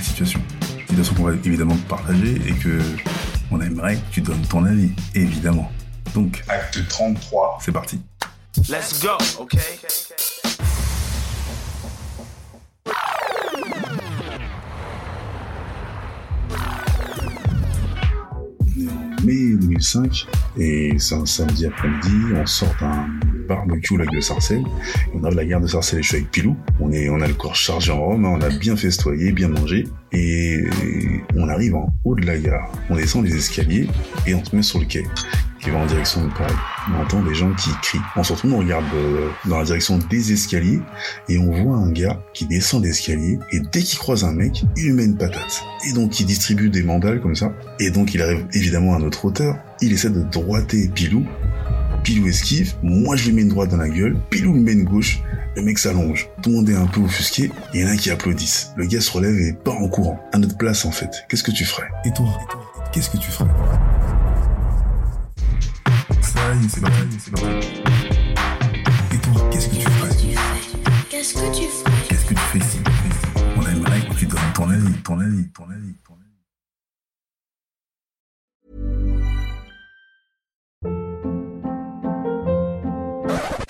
telle situation. Situation qu'on va évidemment partager et que on aimerait que tu donnes ton avis, évidemment. Donc, acte 33, c'est parti. Let's go, okay? Mai 2005 et c'est un samedi après-midi, on sort d'un barbecue au lac de Sarcelles, on à la gare de Sarcelles et je suis avec Pilou, on, est, on a le corps chargé en rhum, hein, on a bien festoyé, bien mangé et on arrive en haut la gare, on descend les escaliers et on se met sur le quai qui va en direction de Paris. On entend des gens qui crient. On se retourne, on regarde euh, dans la direction des escaliers et on voit un gars qui descend l'escalier et dès qu'il croise un mec, il lui met une patate. Et donc il distribue des mandales comme ça. Et donc il arrive évidemment à notre hauteur. Il essaie de droiter Pilou. Pilou esquive. Moi je lui mets une droite dans la gueule. Pilou lui met une gauche. Le mec s'allonge. Tout le monde est un peu offusqué. Il y en a un qui applaudissent. Le gars se relève et part en courant. À notre place en fait. Qu'est-ce que tu ferais? Et toi? Qu'est-ce que tu ferais? Ça y est, c'est parti, c'est parti. Et toi, qu'est-ce que tu ferais? Qu'est-ce que tu ferais? Qu'est-ce que tu fais ici? On aimerait que tu donnes ton avis, ton avis, ton avis, ton avis.